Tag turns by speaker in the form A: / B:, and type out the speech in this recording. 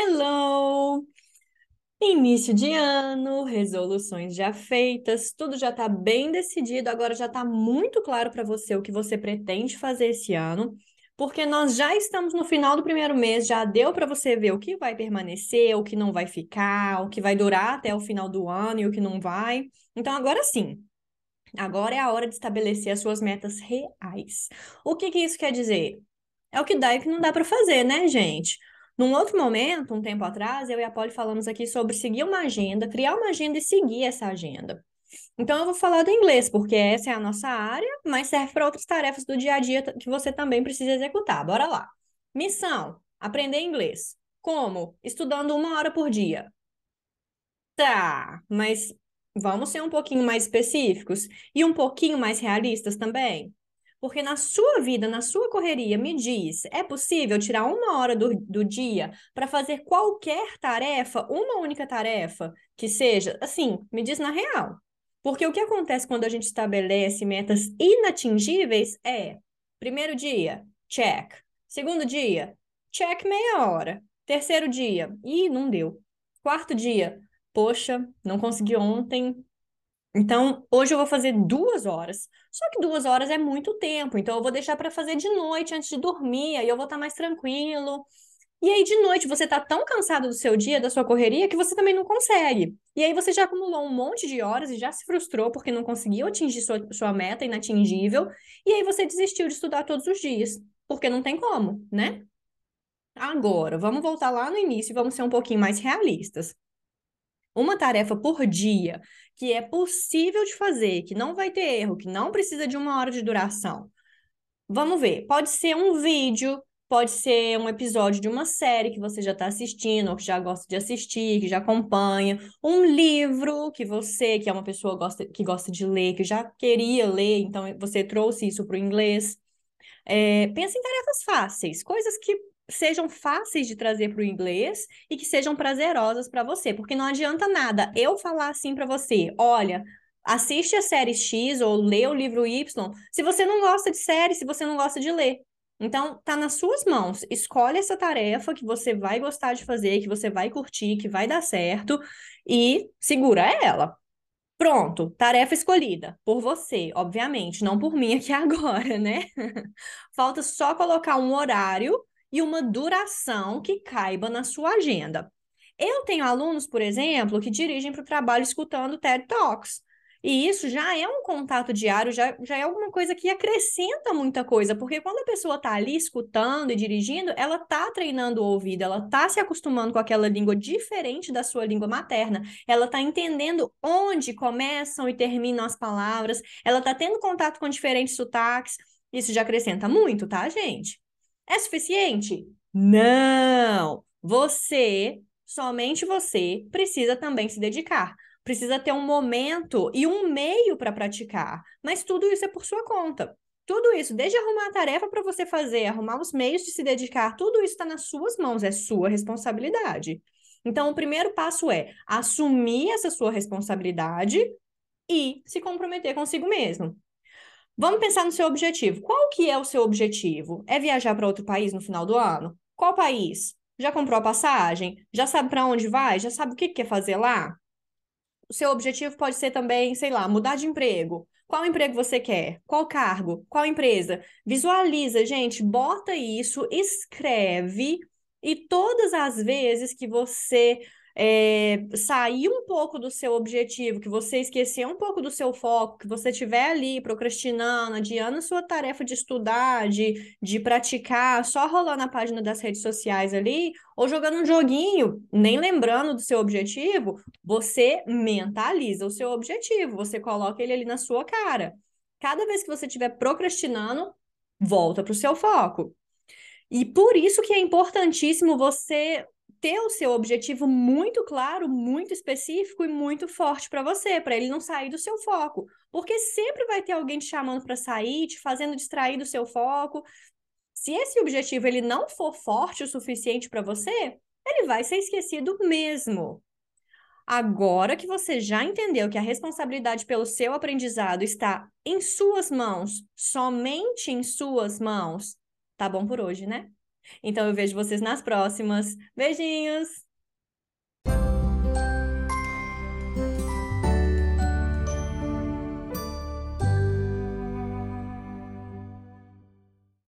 A: Hello! Início de ano, resoluções já feitas, tudo já está bem decidido, agora já está muito claro para você o que você pretende fazer esse ano, porque nós já estamos no final do primeiro mês, já deu para você ver o que vai permanecer, o que não vai ficar, o que vai durar até o final do ano e o que não vai. Então, agora sim, agora é a hora de estabelecer as suas metas reais. O que, que isso quer dizer? É o que dá e o que não dá para fazer, né, gente? Num outro momento, um tempo atrás, eu e a Polly falamos aqui sobre seguir uma agenda, criar uma agenda e seguir essa agenda. Então, eu vou falar do inglês, porque essa é a nossa área, mas serve para outras tarefas do dia a dia que você também precisa executar. Bora lá. Missão: aprender inglês. Como? Estudando uma hora por dia. Tá, mas vamos ser um pouquinho mais específicos e um pouquinho mais realistas também? Porque na sua vida, na sua correria, me diz, é possível tirar uma hora do, do dia para fazer qualquer tarefa, uma única tarefa, que seja, assim, me diz na real. Porque o que acontece quando a gente estabelece metas inatingíveis é: primeiro dia, check. Segundo dia, check meia hora. Terceiro dia, ih, não deu. Quarto dia, poxa, não consegui ontem, então, hoje eu vou fazer duas horas. Só que duas horas é muito tempo, então eu vou deixar para fazer de noite antes de dormir, aí eu vou estar tá mais tranquilo. E aí, de noite, você está tão cansado do seu dia, da sua correria, que você também não consegue. E aí, você já acumulou um monte de horas e já se frustrou porque não conseguiu atingir sua, sua meta inatingível. E aí, você desistiu de estudar todos os dias, porque não tem como, né? Agora, vamos voltar lá no início e vamos ser um pouquinho mais realistas uma tarefa por dia que é possível de fazer, que não vai ter erro, que não precisa de uma hora de duração. Vamos ver, pode ser um vídeo, pode ser um episódio de uma série que você já está assistindo, ou que já gosta de assistir, que já acompanha, um livro que você, que é uma pessoa gosta, que gosta de ler, que já queria ler, então você trouxe isso para o inglês. É, pensa em tarefas fáceis, coisas que sejam fáceis de trazer para o inglês e que sejam prazerosas para você, porque não adianta nada eu falar assim para você, olha, assiste a série X ou lê o livro Y, se você não gosta de série, se você não gosta de ler. Então, tá nas suas mãos. Escolhe essa tarefa que você vai gostar de fazer, que você vai curtir, que vai dar certo e segura ela. Pronto, tarefa escolhida por você, obviamente, não por mim aqui agora, né? Falta só colocar um horário e uma duração que caiba na sua agenda. Eu tenho alunos, por exemplo, que dirigem para o trabalho escutando TED Talks. E isso já é um contato diário, já, já é alguma coisa que acrescenta muita coisa, porque quando a pessoa está ali escutando e dirigindo, ela está treinando o ouvido, ela está se acostumando com aquela língua diferente da sua língua materna, ela está entendendo onde começam e terminam as palavras, ela está tendo contato com diferentes sotaques. Isso já acrescenta muito, tá, gente? É suficiente? Não! Você, somente você, precisa também se dedicar. Precisa ter um momento e um meio para praticar. Mas tudo isso é por sua conta. Tudo isso, desde arrumar a tarefa para você fazer, arrumar os meios de se dedicar, tudo isso está nas suas mãos, é sua responsabilidade. Então, o primeiro passo é assumir essa sua responsabilidade e se comprometer consigo mesmo. Vamos pensar no seu objetivo. Qual que é o seu objetivo? É viajar para outro país no final do ano? Qual país? Já comprou a passagem? Já sabe para onde vai? Já sabe o que quer fazer lá? O seu objetivo pode ser também, sei lá, mudar de emprego. Qual emprego você quer? Qual cargo? Qual empresa? Visualiza, gente, bota isso, escreve e todas as vezes que você é, sair um pouco do seu objetivo, que você esquecer um pouco do seu foco, que você estiver ali procrastinando, adiando a sua tarefa de estudar, de, de praticar, só rolando a página das redes sociais ali, ou jogando um joguinho, nem lembrando do seu objetivo, você mentaliza o seu objetivo, você coloca ele ali na sua cara. Cada vez que você estiver procrastinando, volta para o seu foco. E por isso que é importantíssimo você ter o seu objetivo muito claro, muito específico e muito forte para você, para ele não sair do seu foco. Porque sempre vai ter alguém te chamando para sair, te fazendo distrair do seu foco. Se esse objetivo ele não for forte o suficiente para você, ele vai ser esquecido mesmo. Agora que você já entendeu que a responsabilidade pelo seu aprendizado está em suas mãos, somente em suas mãos, tá bom por hoje, né? Então eu vejo vocês nas próximas. Beijinhos!